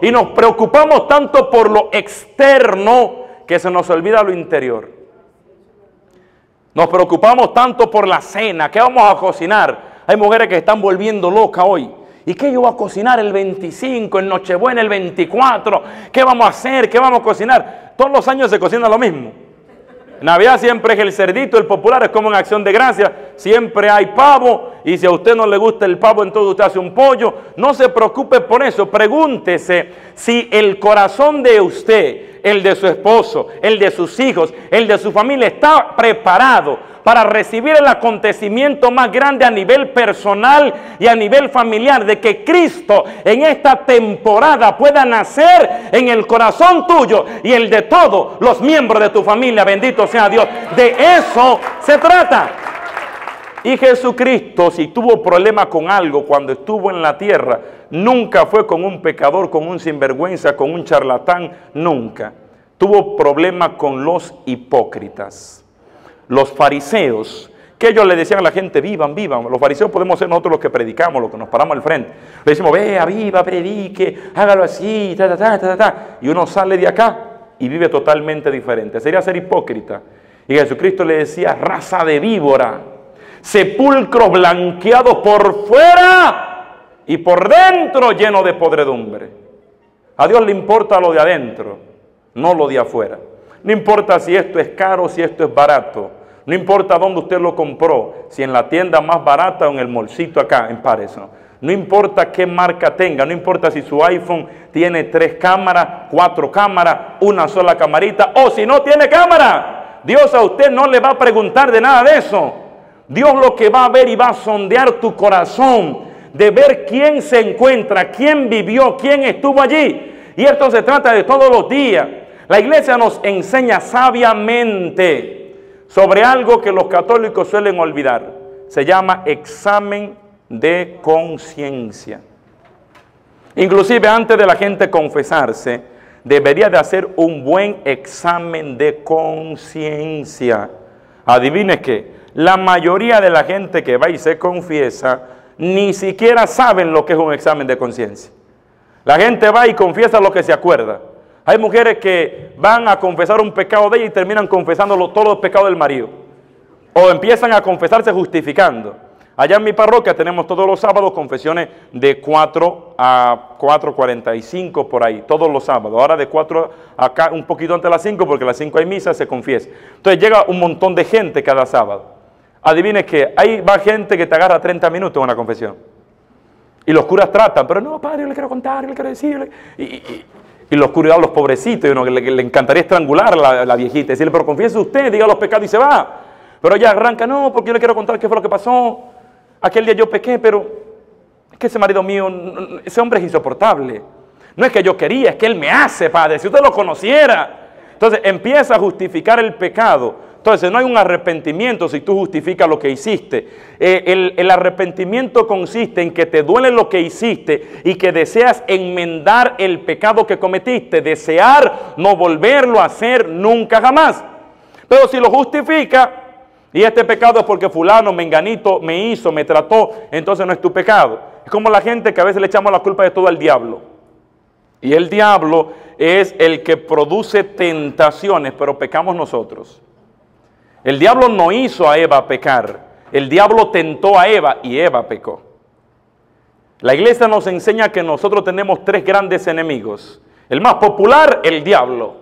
y nos preocupamos tanto por lo externo que se nos olvida lo interior. Nos preocupamos tanto por la cena, ¿qué vamos a cocinar? Hay mujeres que están volviendo locas hoy. ¿Y qué yo voy a cocinar el 25, el Nochebuena el 24? ¿Qué vamos a hacer? ¿Qué vamos a cocinar? Todos los años se cocina lo mismo. Navidad siempre es el cerdito, el popular, es como en acción de gracia. Siempre hay pavo y si a usted no le gusta el pavo, entonces usted hace un pollo. No se preocupe por eso. Pregúntese si el corazón de usted, el de su esposo, el de sus hijos, el de su familia está preparado para recibir el acontecimiento más grande a nivel personal y a nivel familiar, de que Cristo en esta temporada pueda nacer en el corazón tuyo y el de todos los miembros de tu familia. Bendito sea Dios. De eso se trata. Y Jesucristo, si tuvo problema con algo cuando estuvo en la tierra, nunca fue con un pecador, con un sinvergüenza, con un charlatán, nunca. Tuvo problema con los hipócritas los fariseos, que ellos le decían a la gente, vivan, vivan. Los fariseos podemos ser nosotros los que predicamos, los que nos paramos al frente. Le decimos, vea, viva, predique, hágalo así, ta, ta, ta, ta, ta. Y uno sale de acá y vive totalmente diferente. Sería ser hipócrita. Y Jesucristo le decía, raza de víbora, sepulcros blanqueados por fuera y por dentro lleno de podredumbre. A Dios le importa lo de adentro, no lo de afuera. No importa si esto es caro, si esto es barato. No importa dónde usted lo compró, si en la tienda más barata o en el molcito acá, en Pares. ¿no? importa qué marca tenga, no importa si su iPhone tiene tres cámaras, cuatro cámaras, una sola camarita, o si no tiene cámara. Dios a usted no le va a preguntar de nada de eso. Dios lo que va a ver y va a sondear tu corazón, de ver quién se encuentra, quién vivió, quién estuvo allí. Y esto se trata de todos los días. La iglesia nos enseña sabiamente sobre algo que los católicos suelen olvidar. Se llama examen de conciencia. Inclusive antes de la gente confesarse, debería de hacer un buen examen de conciencia. Adivine que la mayoría de la gente que va y se confiesa ni siquiera saben lo que es un examen de conciencia. La gente va y confiesa lo que se acuerda. Hay mujeres que van a confesar un pecado de ella y terminan confesando todos los pecados del marido. O empiezan a confesarse justificando. Allá en mi parroquia tenemos todos los sábados confesiones de 4 a 4.45 por ahí, todos los sábados. Ahora de 4 acá, un poquito antes de las 5, porque a las 5 hay misa, se confiesa. Entonces llega un montón de gente cada sábado. Adivine que ahí va gente que te agarra 30 minutos en una confesión. Y los curas tratan, pero no, padre, yo le quiero contar, yo le quiero decir. y, y los oscuridad los pobrecitos, y uno le, encantaría estrangular a la, viejita, decirle, pero confiese usted, diga los pecados y se va. Pero ella arranca, no, porque yo le quiero contar qué fue lo que pasó. Aquel día yo pequé, pero es que ese marido mío, ese hombre es insoportable. No es que yo quería, es que él me hace, padre, si usted lo conociera. Entonces empieza a justificar el pecado entonces, no hay un arrepentimiento si tú justificas lo que hiciste. Eh, el, arrepentimiento consiste en que te duele lo que hiciste y que deseas enmendar el pecado que cometiste, desear no volverlo a hacer nunca jamás. Pero si lo justifica y este pecado es porque fulano, menganito, me hizo, me trató, entonces no es tu pecado. Es como la gente que a veces le echamos la culpa de todo al diablo. Y el diablo es el que produce tentaciones, pero pecamos nosotros. El diablo no hizo a Eva pecar, el diablo tentó a Eva y Eva pecó. La iglesia nos enseña que nosotros tenemos tres grandes enemigos. El más popular, el diablo.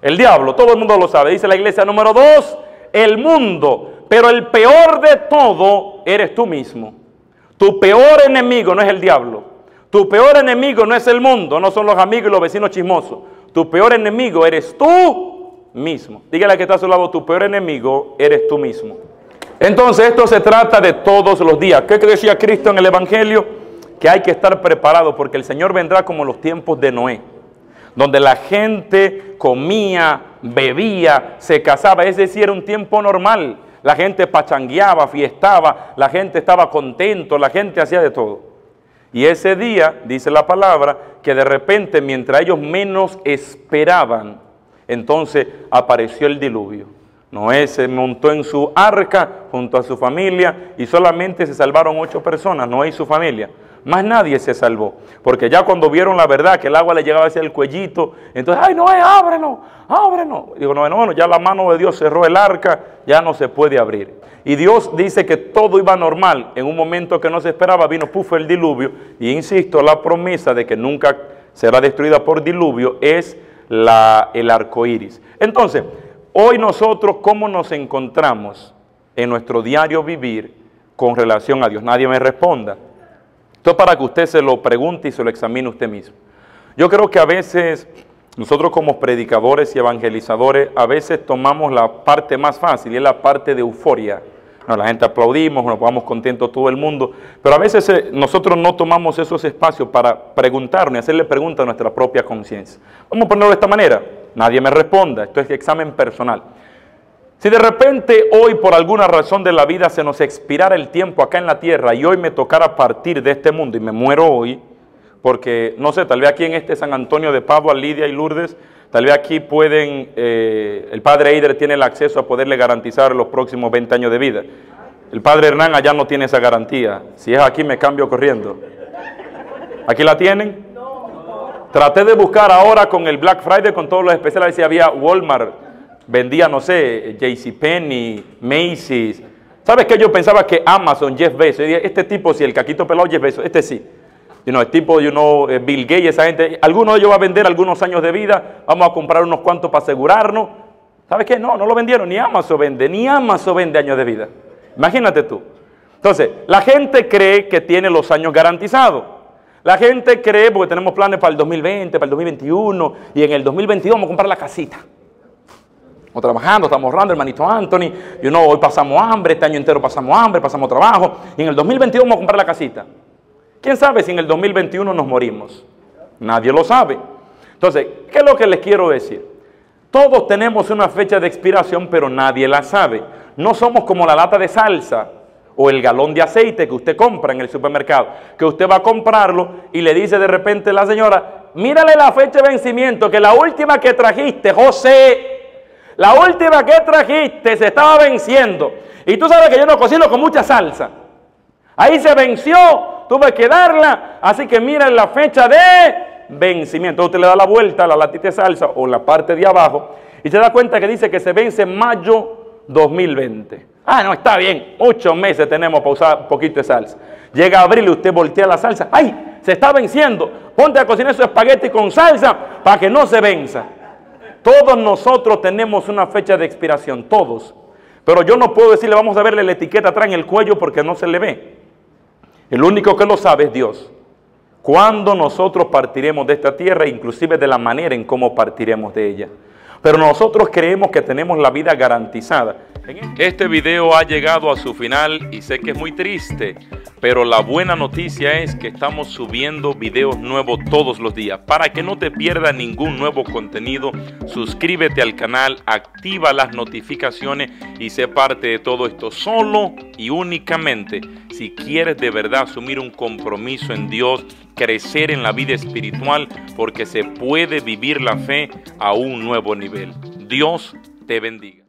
El diablo, todo el mundo lo sabe. Dice la iglesia número dos, el mundo. Pero el peor de todo eres tú mismo. Tu peor enemigo no es el diablo. Tu peor enemigo no es el mundo, no son los amigos y los vecinos chismosos. Tu peor enemigo eres tú mismo. Dígale que está a su lado, tu peor enemigo eres tú mismo. Entonces esto se trata de todos los días. ¿Qué decía Cristo en el Evangelio? Que hay que estar preparado porque el Señor vendrá como los tiempos de Noé, donde la gente comía, bebía, se casaba, es decir, era un tiempo normal. La gente pachangueaba, fiestaba, la gente estaba contento, la gente hacía de todo. Y ese día, dice la palabra, que de repente, mientras ellos menos esperaban, entonces apareció el diluvio. Noé se montó en su arca junto a su familia y solamente se salvaron ocho personas, Noé y su familia. más nadie se salvó. Porque ya cuando vieron la verdad, que el agua le llegaba hacia el cuellito, entonces, ay, no, ábrenos, ábrenos. Digo, no, no, ya la mano de Dios cerró el arca, ya no se puede abrir. Y Dios dice que todo iba normal. En un momento que no se esperaba, vino puf el diluvio. Y insisto, la promesa de que nunca será destruida por diluvio es la, el arco iris. Entonces, hoy nosotros, ¿cómo nos encontramos en nuestro diario vivir con relación a Dios? Nadie me responda. Esto es para que usted se lo pregunte y se lo examine usted mismo. Yo creo que a veces nosotros como predicadores y evangelizadores, a veces tomamos la parte más fácil y es la parte de euforia no, la gente aplaudimos, nos vamos contentos todo el mundo, pero a veces eh, nosotros no tomamos esos espacios para preguntarnos y hacerle preguntas a nuestra propia conciencia. Vamos a ponerlo de esta manera, nadie me responda, esto es examen personal. Si de repente hoy por alguna razón de la vida se nos expirara el tiempo acá en la tierra y hoy me tocara partir de este mundo y me muero hoy, porque no sé, tal vez aquí en este San Antonio de Padua, Lidia y Lourdes, Tal vez aquí pueden, eh, el padre Eider tiene el acceso a poderle garantizar los próximos 20 años de vida. El padre Hernán allá no tiene esa garantía. Si es aquí me cambio corriendo. ¿Aquí la tienen? Traté de buscar ahora con el Black Friday, con todos los especiales, si había Walmart, vendía, no sé, JCPenney, Macy's. ¿Sabes qué? Yo pensaba que Amazon, Jeff Bezos, este tipo, si el caquito pelado Jeff Bezos, este sí. You know, el tipo, you know, eh, Bill Gates, esa gente, alguno de ellos va a vender algunos años de vida, vamos a comprar unos cuantos para asegurarnos. ¿Sabes qué? No, no lo vendieron, ni Amazon vende, ni Amazon vende años de vida. Imagínate tú. Entonces, la gente cree que tiene los años garantizados. La gente cree, porque tenemos planes para el 2020, para el 2021, y en el 2022 vamos a comprar la casita. Estamos trabajando, estamos ahorrando, hermanito Anthony. Y know, hoy pasamos hambre, este año entero pasamos hambre, pasamos trabajo. Y en el 2022 vamos a comprar la casita. ¿Quién sabe si en el 2021 nos morimos? Nadie lo sabe. Entonces, ¿qué es lo que les quiero decir? Todos tenemos una fecha de expiración, pero nadie la sabe. No somos como la lata de salsa o el galón de aceite que usted compra en el supermercado, que usted va a comprarlo y le dice de repente la señora, mírale la fecha de vencimiento, que la última que trajiste, José, la última que trajiste se estaba venciendo. Y tú sabes que yo no cocino con mucha salsa. Ahí se venció, tuve que darla. Así que mira la fecha de vencimiento. Usted le da la vuelta a la latita de salsa o la parte de abajo y se da cuenta que dice que se vence en mayo 2020. Ah, no, está bien. Ocho meses tenemos para usar un poquito de salsa. Llega abril y usted voltea la salsa. ¡Ay! Se está venciendo. Ponte a cocinar su espagueti con salsa para que no se venza. Todos nosotros tenemos una fecha de expiración, todos. Pero yo no puedo decirle, vamos a verle la etiqueta atrás en el cuello porque no se le ve. El único que lo sabe es Dios. Cuándo nosotros partiremos de esta tierra, inclusive de la manera en cómo partiremos de ella. Pero nosotros creemos que tenemos la vida garantizada. Este video ha llegado a su final y sé que es muy triste, pero la buena noticia es que estamos subiendo videos nuevos todos los días. Para que no te pierdas ningún nuevo contenido, suscríbete al canal, activa las notificaciones y sé parte de todo esto solo y únicamente si quieres de verdad asumir un compromiso en Dios, crecer en la vida espiritual, porque se puede vivir la fe a un nuevo nivel. Dios te bendiga.